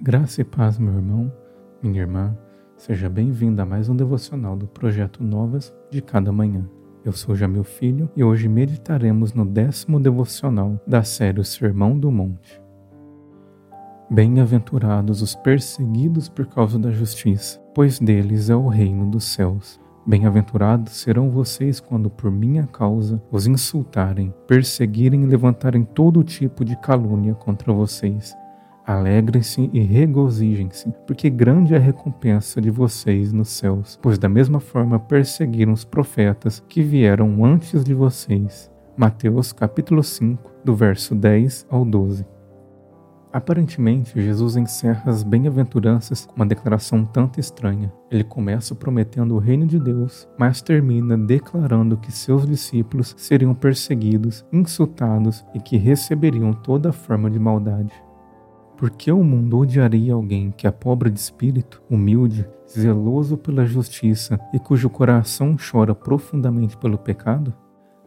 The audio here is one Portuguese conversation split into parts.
Graça e paz, meu irmão, minha irmã. Seja bem-vindo a mais um devocional do projeto Novas de Cada Manhã. Eu sou Jamil Filho e hoje meditaremos no décimo devocional da série O Sermão do Monte. Bem-aventurados os perseguidos por causa da justiça, pois deles é o reino dos céus. Bem-aventurados serão vocês quando por minha causa os insultarem, perseguirem e levantarem todo tipo de calúnia contra vocês Alegrem-se e regozijem-se, porque grande é a recompensa de vocês nos céus, pois da mesma forma perseguiram os profetas que vieram antes de vocês. Mateus capítulo 5, do verso 10 ao 12. Aparentemente, Jesus encerra as bem-aventuranças com uma declaração tanto estranha. Ele começa prometendo o reino de Deus, mas termina declarando que seus discípulos seriam perseguidos, insultados e que receberiam toda forma de maldade. Por que o mundo odiaria alguém que é pobre de espírito, humilde, zeloso pela justiça e cujo coração chora profundamente pelo pecado?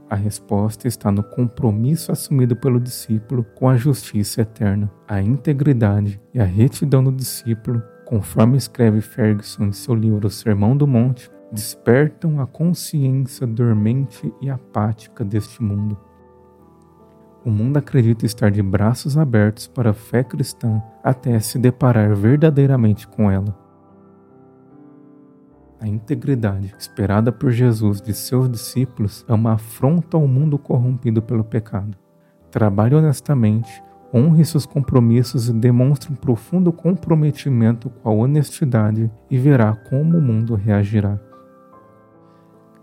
A resposta está no compromisso assumido pelo discípulo com a justiça eterna, a integridade e a retidão do discípulo, conforme escreve Ferguson em seu livro Sermão do Monte, despertam a consciência dormente e apática deste mundo o mundo acredita estar de braços abertos para a fé cristã até se deparar verdadeiramente com ela. A integridade esperada por Jesus de seus discípulos é uma afronta ao mundo corrompido pelo pecado. Trabalhe honestamente, honre seus compromissos e demonstre um profundo comprometimento com a honestidade e verá como o mundo reagirá.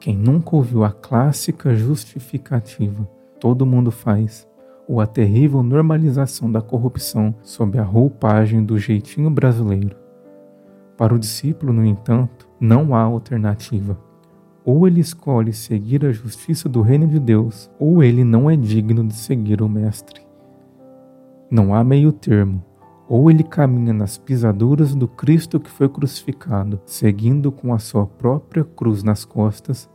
Quem nunca ouviu a clássica justificativa, todo mundo faz, ou a terrível normalização da corrupção sob a roupagem do jeitinho brasileiro. Para o discípulo, no entanto, não há alternativa. Ou ele escolhe seguir a justiça do reino de Deus, ou ele não é digno de seguir o Mestre. Não há meio termo. Ou ele caminha nas pisaduras do Cristo que foi crucificado, seguindo com a sua própria cruz nas costas,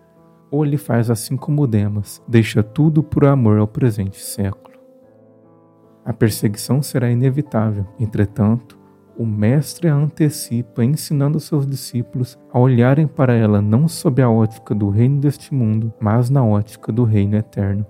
ou ele faz assim como Demas, deixa tudo por amor ao presente século. A perseguição será inevitável. Entretanto, o Mestre a antecipa, ensinando seus discípulos a olharem para ela não sob a ótica do reino deste mundo, mas na ótica do reino eterno.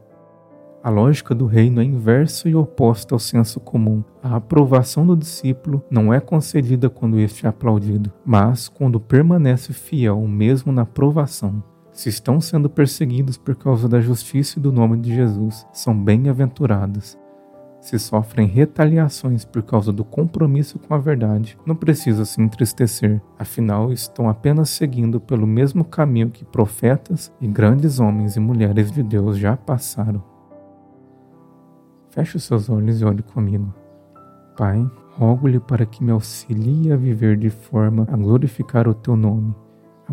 A lógica do reino é inversa e oposta ao senso comum. A aprovação do discípulo não é concedida quando este é aplaudido, mas quando permanece fiel mesmo na provação. Se estão sendo perseguidos por causa da justiça e do nome de Jesus, são bem-aventurados se sofrem retaliações por causa do compromisso com a verdade, não precisa se entristecer, afinal estão apenas seguindo pelo mesmo caminho que profetas e grandes homens e mulheres de Deus já passaram. Feche os seus olhos e olhe comigo. Pai, rogo-lhe para que me auxilie a viver de forma a glorificar o teu nome,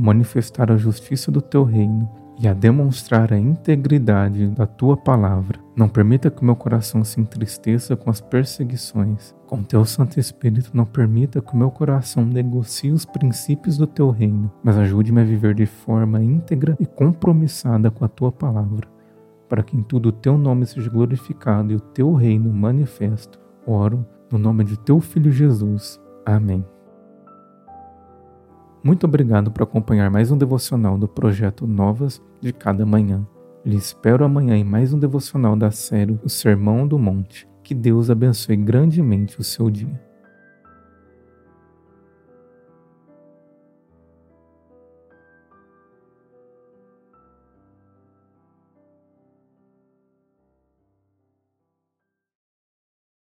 a manifestar a justiça do teu reino e a demonstrar a integridade da tua palavra. Não permita que o meu coração se entristeça com as perseguições. Com teu Santo Espírito, não permita que o meu coração negocie os princípios do teu reino, mas ajude-me a viver de forma íntegra e compromissada com a tua palavra, para que em tudo o teu nome seja glorificado e o teu reino manifesto. Oro no nome de teu Filho Jesus. Amém. Muito obrigado por acompanhar mais um devocional do projeto Novas de Cada Manhã. Lhe espero amanhã em mais um devocional da série O Sermão do Monte. Que Deus abençoe grandemente o seu dia.